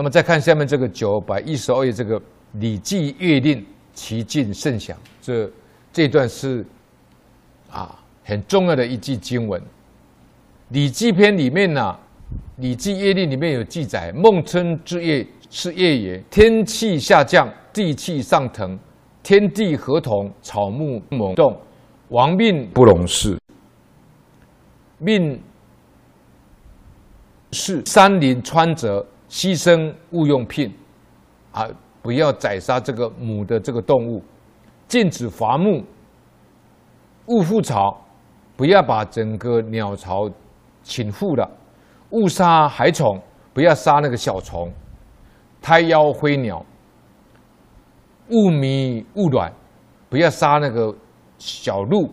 那么再看下面这个九百一十二页这个《礼记乐令》，其尽甚详。这这段是啊很重要的一句经文，《礼记》篇里面呢，《礼记乐令》里面有记载：孟春之夜是夜也，天气下降，地气上腾，天地合同，草木萌动，王命不容事。命是山林川泽，牺牲勿用牝，啊，不要宰杀这个母的这个动物，禁止伐木，勿覆巢，不要把整个鸟巢倾覆了，勿杀海虫，不要杀那个小虫，胎夭灰鸟，勿迷勿卵，不要杀那个小鹿，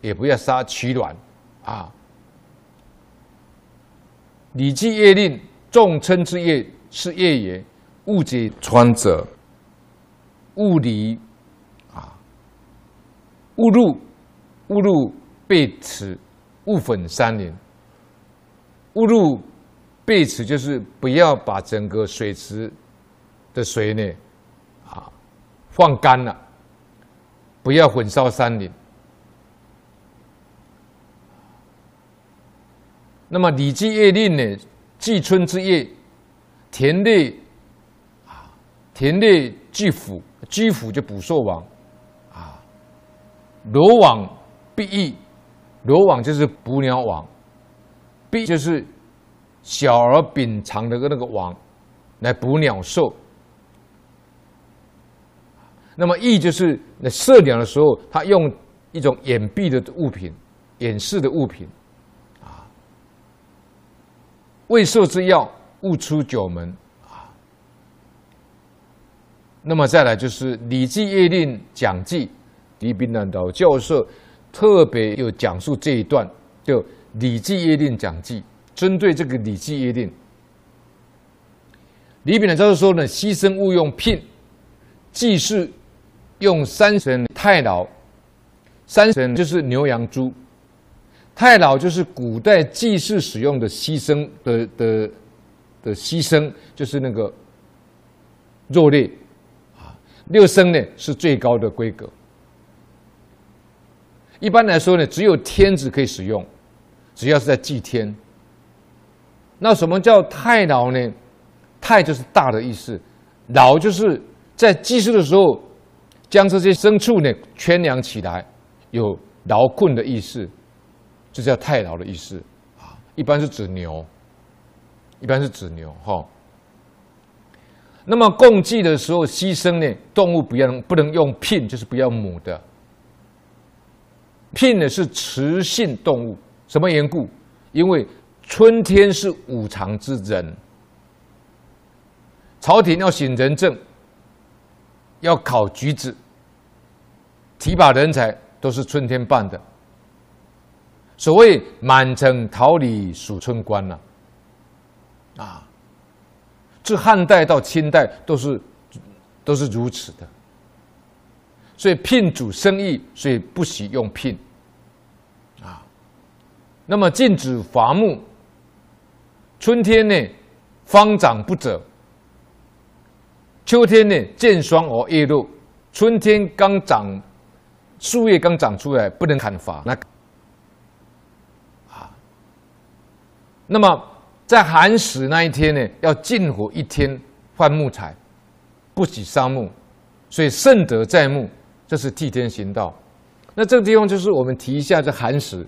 也不要杀取卵，啊。《礼记乐令》仲春之夜是夜也，勿解川泽，勿离啊，勿入，勿入陂池，勿粉山林。勿入陂池就是不要把整个水池的水呢啊放干了，不要焚烧山林。那么《礼记乐令》呢？季春之夜，田猎啊，田猎季虎，季虎就捕兽网啊，罗网闭翼，罗网就是捕鸟网，闭就是小而柄长的个那个网，来捕鸟兽。那么翼就是那射鸟的时候，他用一种掩蔽的物品，掩饰的物品。未受之药，勿出九门啊。那么再来就是《礼记乐令讲记》，李炳南老教授特别有讲述这一段，就《礼记乐令讲记》，针对这个《礼记乐令》，李炳南教授说呢：牺牲勿用聘，祭祀用三神太牢，三神就是牛羊猪。太牢就是古代祭祀使用的牺牲的的的牺牲，就是那个肉类啊。六牲呢是最高的规格。一般来说呢，只有天子可以使用，只要是在祭天。那什么叫太牢呢？太就是大的意思，牢就是在祭祀的时候将这些牲畜呢圈养起来，有牢困的意思。这叫太牢的意思啊，一般是指牛，一般是指牛哈。那么贡祭的时候牺牲呢，动物不要不能用牝，就是不要母的。牝呢是雌性动物，什么缘故？因为春天是五常之人，朝廷要选人政，要考举子，提拔人才，都是春天办的。所谓满城桃李属春关呐，啊，自汉代到清代都是都是如此的。所以聘主生意，所以不许用聘，啊，那么禁止伐木。春天呢，方长不折；秋天呢，见霜而叶落。春天刚长，树叶刚长出来，不能砍伐。那那么在寒食那一天呢，要禁火一天，换木材，不许伤木，所以慎德在木，这是替天行道。那这个地方就是我们提一下这寒食。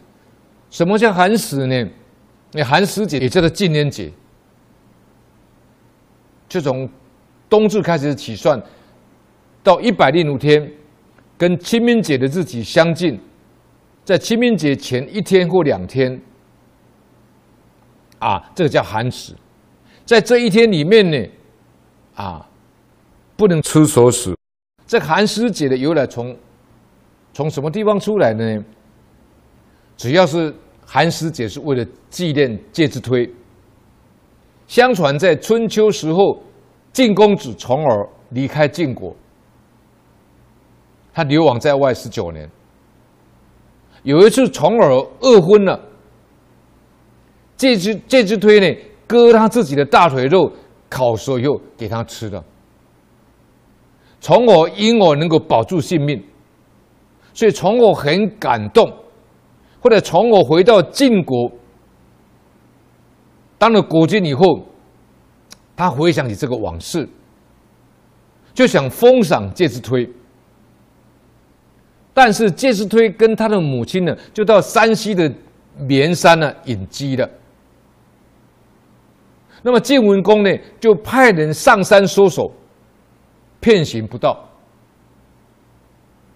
什么叫寒食呢？那寒食节也叫做禁烟节，就从冬至开始起算，到一百零五天，跟清明节的日期相近，在清明节前一天或两天。啊，这个叫寒食，在这一天里面呢，啊，不能吃熟食。这寒食节的由来从从什么地方出来呢？主要是寒食节是为了纪念介之推。相传在春秋时候，晋公子重耳离开晋国，他流亡在外十九年。有一次重耳饿昏了。介之介之推呢，割他自己的大腿肉，烤熟以后给他吃的。从我因我能够保住性命，所以从我很感动。或者从我回到晋国，当了国君以后，他回想起这个往事，就想封赏介之推。但是介之推跟他的母亲呢，就到山西的绵山呢隐居了。那么晋文公呢，就派人上山搜索，遍行不到，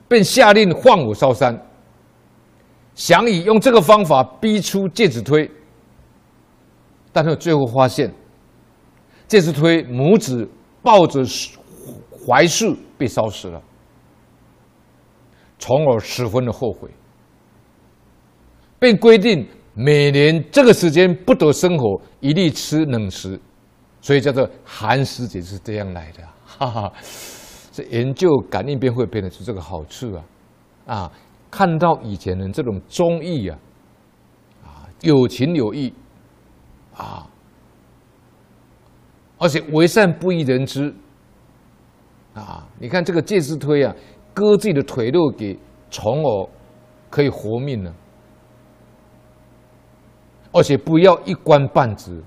便下令放火烧山，想以用这个方法逼出介子推。但是最后发现，介子推母子抱着槐树被烧死了。从而十分的后悔，并规定每年这个时间不得生火，一律吃冷食，所以叫做寒食节是这样来的。哈哈，这研究感应篇会变得是这个好处啊！啊，看到以前人这种忠义啊，啊，有情有义啊，而且为善不欲人知啊！你看这个介之推啊。割自己的腿肉给崇偶，可以活命呢，而且不要一官半职，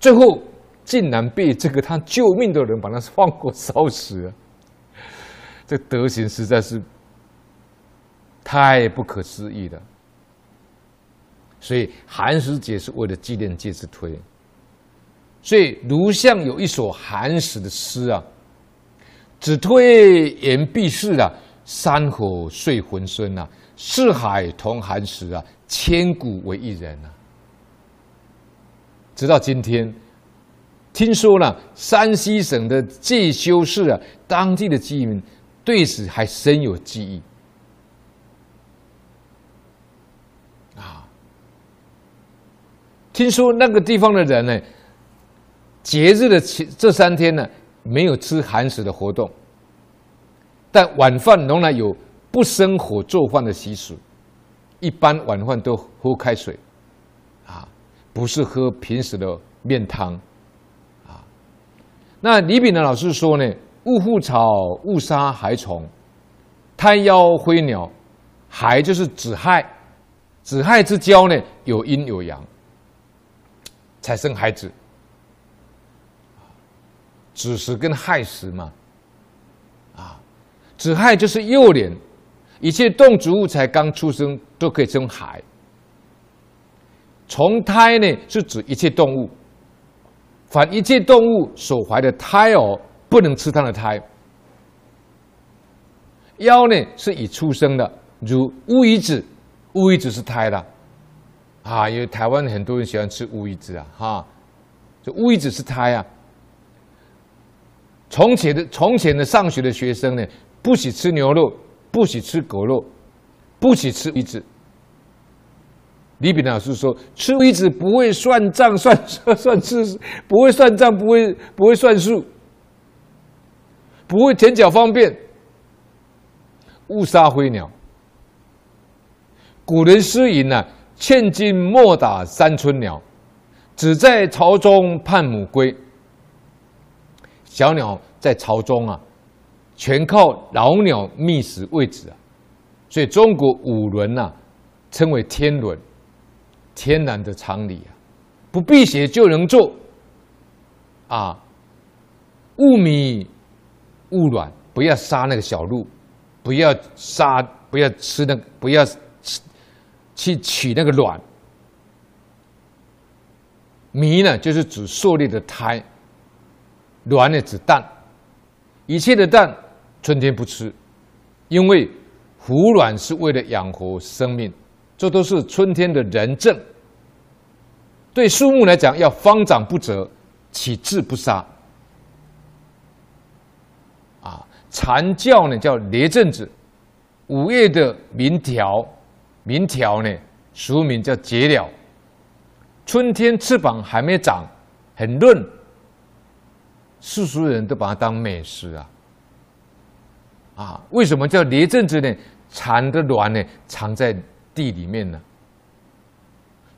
最后竟然被这个他救命的人把他放火烧死了，这德行实在是太不可思议了。所以寒食节是为了纪念介之推，所以卢象有一首寒食的诗啊，子推言必仕啊。山火碎魂孙啊，四海同寒食啊，千古为一人啊。直到今天，听说了山西省的介休市啊，当地的居民对此还深有记忆啊。听说那个地方的人呢，节日的前这三天呢，没有吃寒食的活动。但晚饭仍然有不生火做饭的习俗，一般晚饭都喝开水，不是喝平时的面汤，啊。那李炳南老师说呢，勿护草，勿杀孩虫，贪妖飞鸟，孩就是子亥，子亥之交呢，有阴有阳，才生孩子，子时跟亥时嘛。啊子亥就是幼年，一切动植物才刚出生都可以生孩。虫胎呢是指一切动物，凡一切动物所怀的胎儿不能吃它的胎。夭呢是以出生的，如乌鱼子，乌鱼子是胎的，啊，因为台湾很多人喜欢吃乌鱼子啊，哈，这乌鱼子是胎啊。从前的从前的上学的学生呢。不许吃牛肉，不许吃狗肉，不许吃鱼子。李炳老师说，吃鱼子不会算账算算算吃，不会算账，不会不会算数，不会田脚方便。勿杀灰鸟。古人诗云呐：“千金莫打三春鸟，只在巢中盼母归。”小鸟在巢中啊。全靠老鸟觅食喂食啊，所以中国五伦呐，称为天伦，天然的常理啊，不避邪就能做啊。勿迷勿卵，不要杀那个小鹿，不要杀，不要吃那个，不要吃去取那个卵。迷呢，就是指狩猎的胎；卵呢，指蛋。一切的蛋。春天不吃，因为孵卵是为了养活生命，这都是春天的人政。对树木来讲，要方长不折，岂至不杀。啊，蝉叫呢叫列阵子，五月的鸣条，鸣条呢俗名叫结鸟。春天翅膀还没长，很嫩，世俗人都把它当美食啊。啊，为什么叫列阵子呢？蝉的卵呢，藏在地里面呢，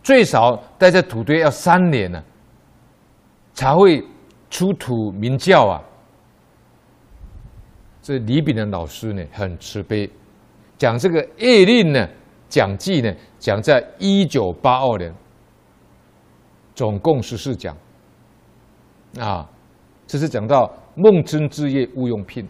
最少待在土堆要三年呢，才会出土名教啊。这李炳南老师呢，很慈悲，讲这个业令呢，讲记呢，讲在一九八二年，总共十四讲，啊，这是讲到孟春之夜勿用聘。